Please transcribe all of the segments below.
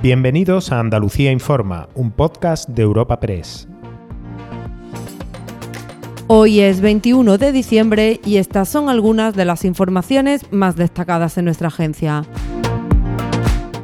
Bienvenidos a Andalucía Informa, un podcast de Europa Press. Hoy es 21 de diciembre y estas son algunas de las informaciones más destacadas en nuestra agencia.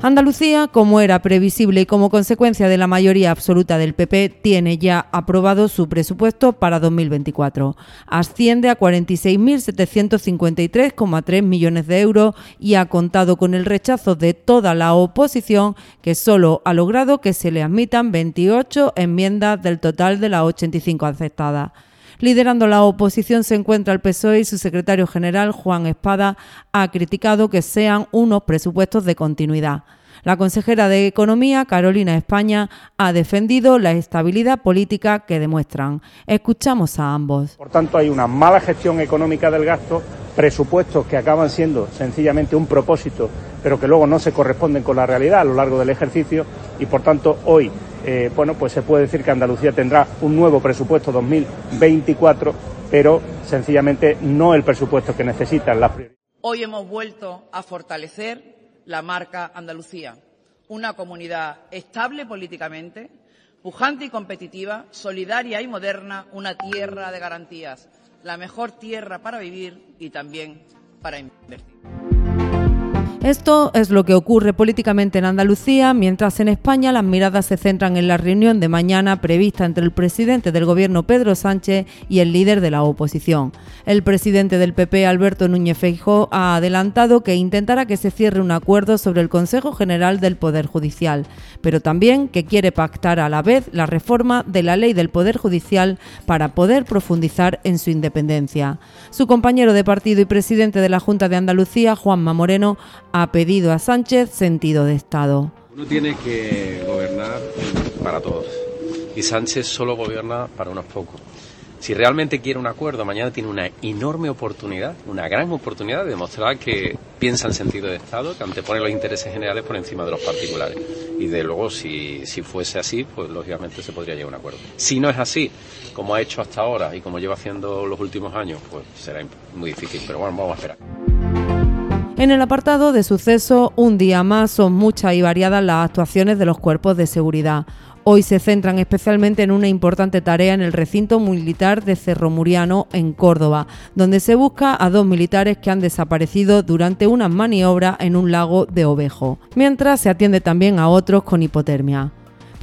Andalucía, como era previsible y como consecuencia de la mayoría absoluta del PP, tiene ya aprobado su presupuesto para 2024. Asciende a 46.753,3 millones de euros y ha contado con el rechazo de toda la oposición, que solo ha logrado que se le admitan 28 enmiendas del total de las 85 aceptadas. Liderando la oposición se encuentra el PSOE y su secretario general, Juan Espada, ha criticado que sean unos presupuestos de continuidad. La consejera de Economía, Carolina España, ha defendido la estabilidad política que demuestran. Escuchamos a ambos. Por tanto, hay una mala gestión económica del gasto, presupuestos que acaban siendo sencillamente un propósito, pero que luego no se corresponden con la realidad a lo largo del ejercicio y, por tanto, hoy eh, bueno, pues se puede decir que Andalucía tendrá un nuevo presupuesto 2024, pero sencillamente no el presupuesto que necesitan las prioridades. Hoy hemos vuelto a fortalecer la marca Andalucía, una comunidad estable políticamente, pujante y competitiva, solidaria y moderna, una tierra de garantías, la mejor tierra para vivir y también para invertir. Esto es lo que ocurre políticamente en Andalucía, mientras en España las miradas se centran en la reunión de mañana prevista entre el presidente del gobierno Pedro Sánchez y el líder de la oposición. El presidente del PP, Alberto Núñez Feijóo, ha adelantado que intentará que se cierre un acuerdo sobre el Consejo General del Poder Judicial, pero también que quiere pactar a la vez la reforma de la ley del Poder Judicial para poder profundizar en su independencia. Su compañero de partido y presidente de la Junta de Andalucía, Juanma Moreno, ha pedido a Sánchez sentido de Estado. Uno tiene que gobernar para todos y Sánchez solo gobierna para unos pocos. Si realmente quiere un acuerdo, mañana tiene una enorme oportunidad, una gran oportunidad de demostrar que piensa en sentido de Estado, que antepone los intereses generales por encima de los particulares. Y de luego, si, si fuese así, pues lógicamente se podría llegar a un acuerdo. Si no es así, como ha hecho hasta ahora y como lleva haciendo los últimos años, pues será muy difícil. Pero bueno, vamos a esperar. En el apartado de suceso, un día más son muchas y variadas las actuaciones de los cuerpos de seguridad. Hoy se centran especialmente en una importante tarea en el recinto militar de Cerro Muriano, en Córdoba, donde se busca a dos militares que han desaparecido durante unas maniobras en un lago de Ovejo, mientras se atiende también a otros con hipotermia.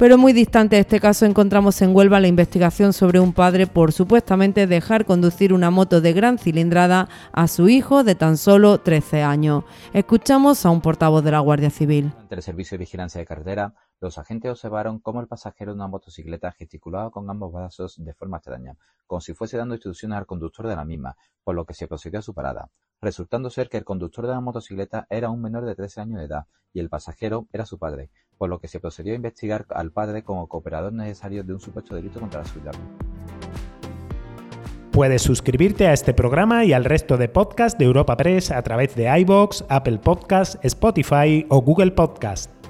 Pero muy distante de este caso encontramos en Huelva la investigación sobre un padre por supuestamente dejar conducir una moto de gran cilindrada a su hijo de tan solo 13 años. Escuchamos a un portavoz de la Guardia Civil. Ante el Servicio de Vigilancia de Carretera, los agentes observaron cómo el pasajero de una motocicleta gesticulaba con ambos brazos de forma extraña, como si fuese dando instrucciones al conductor de la misma, por lo que se procedió a su parada, resultando ser que el conductor de la motocicleta era un menor de 13 años de edad y el pasajero era su padre, por lo que se procedió a investigar al padre como cooperador necesario de un supuesto delito contra la seguridad. Puedes suscribirte a este programa y al resto de podcasts de Europa Press a través de iBox, Apple Podcasts, Spotify o Google Podcasts.